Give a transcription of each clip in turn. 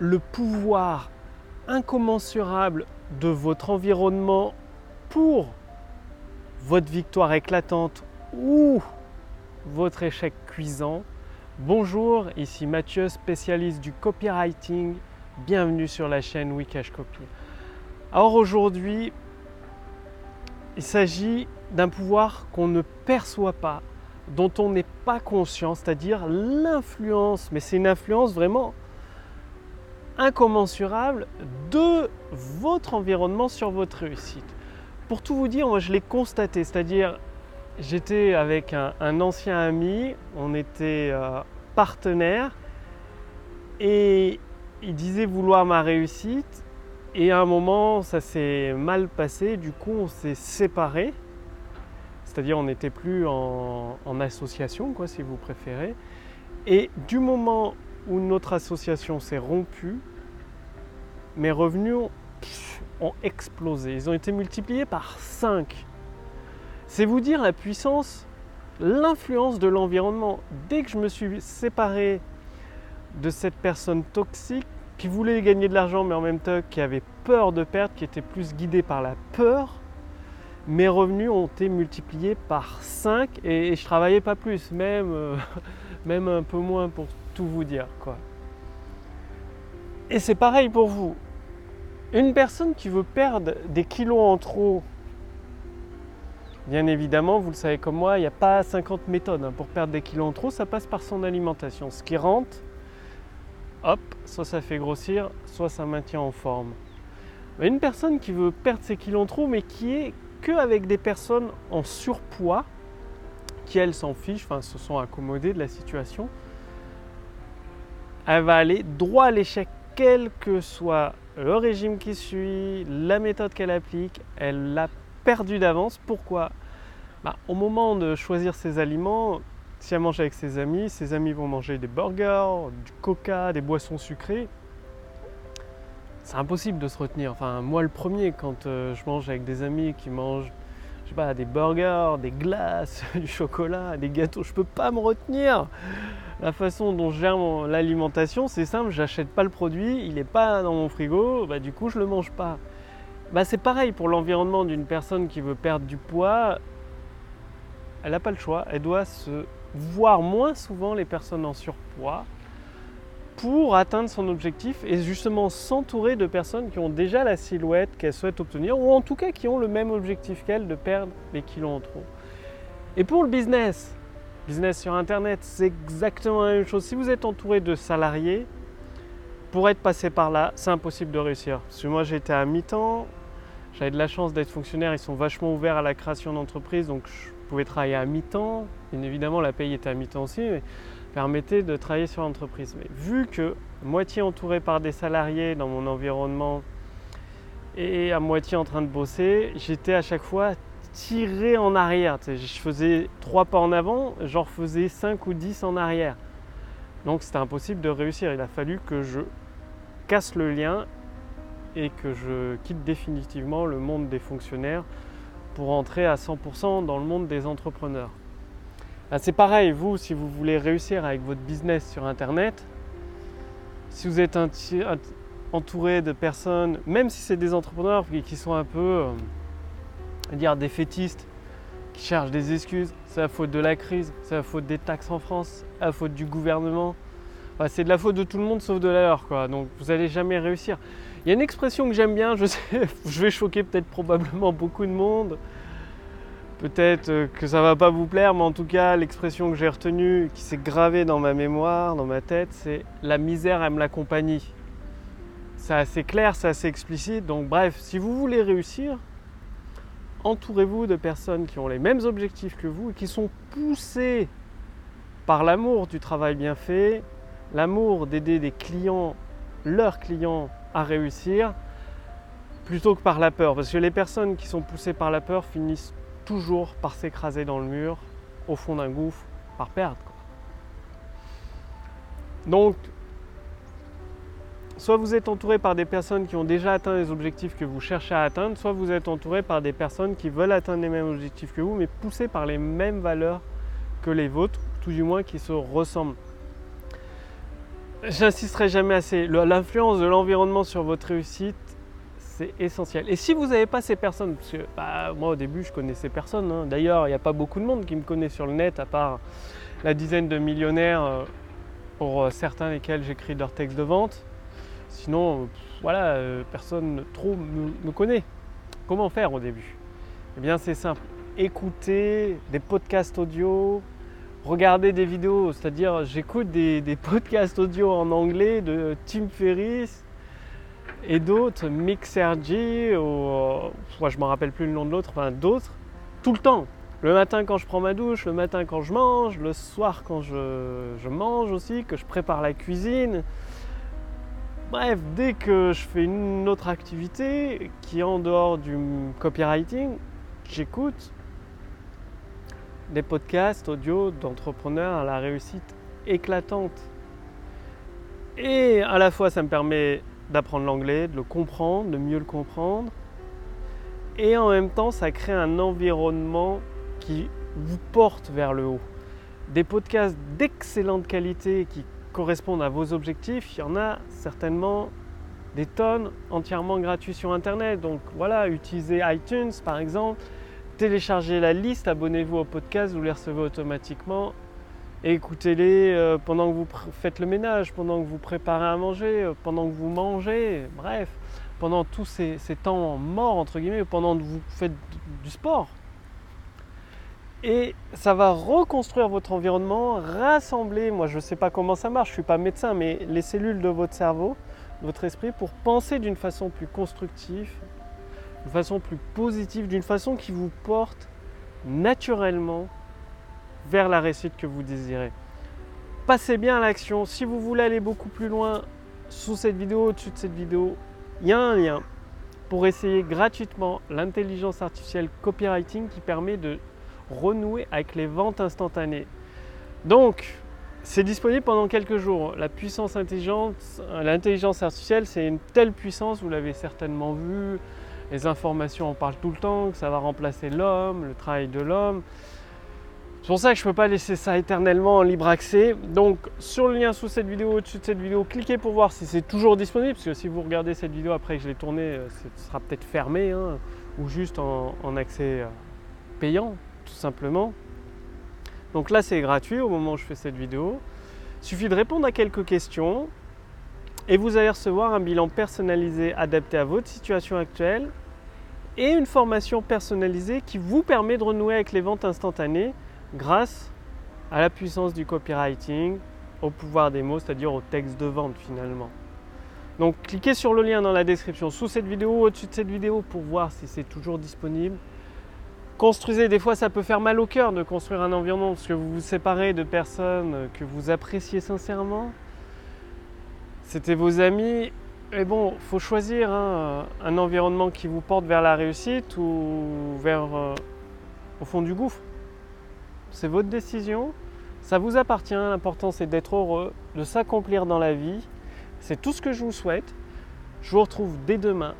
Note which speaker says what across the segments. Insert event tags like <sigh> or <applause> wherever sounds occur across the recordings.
Speaker 1: le pouvoir incommensurable de votre environnement pour votre victoire éclatante ou votre échec cuisant. Bonjour, ici Mathieu, spécialiste du copywriting. Bienvenue sur la chaîne Wikash Copy. Alors aujourd'hui, il s'agit d'un pouvoir qu'on ne perçoit pas, dont on n'est pas conscient, c'est-à-dire l'influence, mais c'est une influence vraiment incommensurable de votre environnement sur votre réussite. Pour tout vous dire, moi je l'ai constaté, c'est-à-dire j'étais avec un, ancien ami, on était euh, partenaires et il disait vouloir ma réussite et à un moment ça s'est mal passé, du coup on s'est séparés, c'est-à-dire on n'était plus en, en, association quoi si vous préférez. Et du moment où notre association s'est rompue, mes revenus ont, explosé. Ils ont été multipliés par 5. C'est vous dire la puissance, l'influence de l'environnement. Dès que je me suis séparé de cette personne toxique qui voulait gagner de l'argent mais en même temps qui avait peur de perdre, qui était plus guidée par la peur, mes revenus ont été multipliés par 5 et, je travaillais pas plus, même, euh, <laughs> même un peu moins pour tout vous dire. Et c'est pareil pour vous. Une personne qui veut perdre des kilos en trop, bien évidemment, vous le savez comme moi, il n'y a pas 50 méthodes hein. pour perdre des kilos en trop, ça passe par son alimentation. Ce qui rentre, hop, soit ça fait grossir, soit ça maintient en forme. Une personne qui veut perdre ses kilos en trop, mais qui est que avec des personnes en surpoids, qui elles s'en fichent, enfin se sont accommodées de la situation, elle va aller droit à l'échec quel que soit le régime qui suit, la méthode qu'elle applique, elle l'a perdu d'avance. Pourquoi? Bah, Au moment de choisir ses aliments, si elle mange avec ses amis, ses amis vont manger des burgers, du coca, des boissons sucrées. C'est impossible de se retenir. Enfin, moi le premier, quand euh, je mange avec des amis qui mangent pas, des burgers, des glaces, <laughs> du chocolat, des gâteaux, je peux pas me retenir. La façon dont je gère l'alimentation, c'est simple, j'achète pas le produit, il n'est pas dans mon frigo, bah, du coup je le mange pas. Bah, c'est pareil pour l'environnement d'une personne qui veut perdre du poids, elle n'a pas le choix, elle doit se voir moins souvent les personnes en surpoids pour atteindre son objectif et justement s'entourer de personnes qui ont déjà la silhouette qu'elle souhaite obtenir ou en tout cas qui ont le même objectif qu'elle de perdre les kilos en trop. Et pour le business, Business sur Internet, c'est exactement la même chose. Si vous êtes entouré de salariés, pour être passé par là, c'est impossible de réussir. Parce que moi, j'étais à mi-temps, j'avais de la chance d'être fonctionnaire, ils sont vachement ouverts à la création d'entreprise, donc je pouvais travailler à mi-temps. Bien évidemment, la paye était à mi-temps aussi, permettait de travailler sur l'entreprise. Mais vu que moitié entouré par des salariés dans mon environnement et à moitié en train de bosser, j'étais à chaque fois tirer en arrière. je faisais trois pas en avant, j'en refaisais 5 ou 10 en arrière. Donc c'était impossible de réussir. Il a fallu que je casse le lien et que je quitte définitivement le monde des fonctionnaires pour entrer à 100% dans le monde des entrepreneurs. Ah, c'est pareil, vous, si vous voulez réussir avec votre business sur Internet, si vous êtes entouré de personnes, même si c'est des entrepreneurs qui sont un peu... Euh, dire défaitistes qui cherchent des excuses. C'est la faute de la crise, c'est la faute des taxes en France, c'est la faute du gouvernement. c'est de la faute de tout le monde sauf de la leur, quoi. Donc vous n'allez jamais réussir. Il y a une expression que j'aime bien, je sais, <laughs> je vais choquer peut-être probablement beaucoup de monde. Peut-être euh, que ça va pas vous plaire, mais en tout cas, l'expression que j'ai retenue, qui s'est gravée dans ma mémoire, dans ma tête, c'est la misère aime la compagnie. C'est assez clair, c'est assez explicite. Donc bref, si vous voulez réussir, entourez-vous de personnes qui ont les mêmes objectifs que vous et qui sont poussées par l'amour du travail bien fait, l'amour d'aider des clients, leurs clients à réussir, plutôt que par la peur. Parce que les personnes qui sont poussées par la peur finissent toujours par s'écraser dans le mur, au fond d'un gouffre, par perdre. Donc, soit vous êtes entouré par des personnes qui ont déjà atteint les objectifs que vous cherchez à atteindre, soit vous êtes entouré par des personnes qui veulent atteindre les mêmes objectifs que vous, mais poussées par les mêmes valeurs que les vôtres, tout du moins qui se ressemblent. J'insisterai jamais assez. L'influence de l'environnement sur votre réussite, essentiel. Et si vous n'avez pas ces personnes, parce que bah, moi au début je connaissais personne, hein. d'ailleurs il n'y a pas beaucoup de monde qui me connaît sur le net à part la dizaine de millionnaires euh, pour euh, certains lesquels j'écris leurs textes de vente. Sinon, voilà, euh, personne trop me, connaît. Comment faire au début? Eh bien c'est simple, écouter des podcasts audio, regarder des vidéos, c'est-à-dire j'écoute des, des podcasts audio en anglais de Tim Ferriss, et d'autres, Mixergy, ou moi je ne me rappelle plus le nom de l'autre, enfin d'autres, tout le temps. Le matin quand je prends ma douche, le matin quand je mange, le soir quand je, mange aussi, que je prépare la cuisine. Bref, dès que je fais une autre activité qui est en dehors du copywriting, j'écoute des podcasts audio d'entrepreneurs à la réussite éclatante. Et à la fois, ça me permet d'apprendre l'anglais, de le comprendre, de mieux le comprendre. Et en même temps, ça crée un environnement qui vous porte vers le haut. Des podcasts d'excellente qualité qui correspondent à vos objectifs, il y en a certainement des tonnes entièrement gratuits sur Internet. Donc voilà, utilisez iTunes par exemple, téléchargez la liste, abonnez-vous au podcast, vous les recevez automatiquement écoutez-les euh, pendant que vous faites le ménage, pendant que vous préparez à manger, euh, pendant que vous mangez, bref, pendant tous ces, temps morts, entre guillemets, pendant que vous faites du sport. Et ça va reconstruire votre environnement, rassembler, moi je ne sais pas comment ça marche, je ne suis pas médecin, mais les cellules de votre cerveau, de votre esprit, pour penser d'une façon plus constructive, d'une façon plus positive, d'une façon qui vous porte naturellement vers la réussite que vous désirez. Passez bien à l'action. Si vous voulez aller beaucoup plus loin, sous cette vidéo, au-dessus de cette vidéo, il y a un lien pour essayer gratuitement l'intelligence artificielle copywriting qui permet de renouer avec les ventes instantanées. Donc, c'est disponible pendant quelques jours. La puissance intelligente, l'intelligence artificielle, c'est une telle puissance, vous l'avez certainement vu, les informations en parlent tout le temps, que ça va remplacer l'homme, le travail de l'homme. C'est pour ça que je ne peux pas laisser ça éternellement en libre accès. Donc sur le lien sous cette vidéo, au-dessus de cette vidéo, cliquez pour voir si c'est toujours disponible. Parce que si vous regardez cette vidéo après que je l'ai tournée, euh, ce sera peut-être fermé hein, ou juste en, accès euh, payant, tout simplement. Donc là, c'est gratuit au moment où je fais cette vidéo. Il suffit de répondre à quelques questions et vous allez recevoir un bilan personnalisé adapté à votre situation actuelle et une formation personnalisée qui vous permet de renouer avec les ventes instantanées grâce à la puissance du copywriting, au pouvoir des mots, c'est-à-dire au texte de vente finalement. Donc cliquez sur le lien dans la description sous cette vidéo, au-dessus de cette vidéo pour voir si c'est toujours disponible. Construisez, des fois ça peut faire mal au cœur de construire un environnement parce que vous vous séparez de personnes que vous appréciez sincèrement. C'était vos amis. Et bon, il faut choisir hein, un environnement qui vous porte vers la réussite ou vers euh, au fond du gouffre c'est votre décision, ça vous appartient, l'important c'est d'être heureux, de s'accomplir dans la vie. C'est tout ce que je vous souhaite. Je vous retrouve dès demain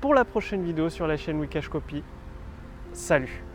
Speaker 1: pour la prochaine vidéo sur la chaîne Wikash Copy. Salut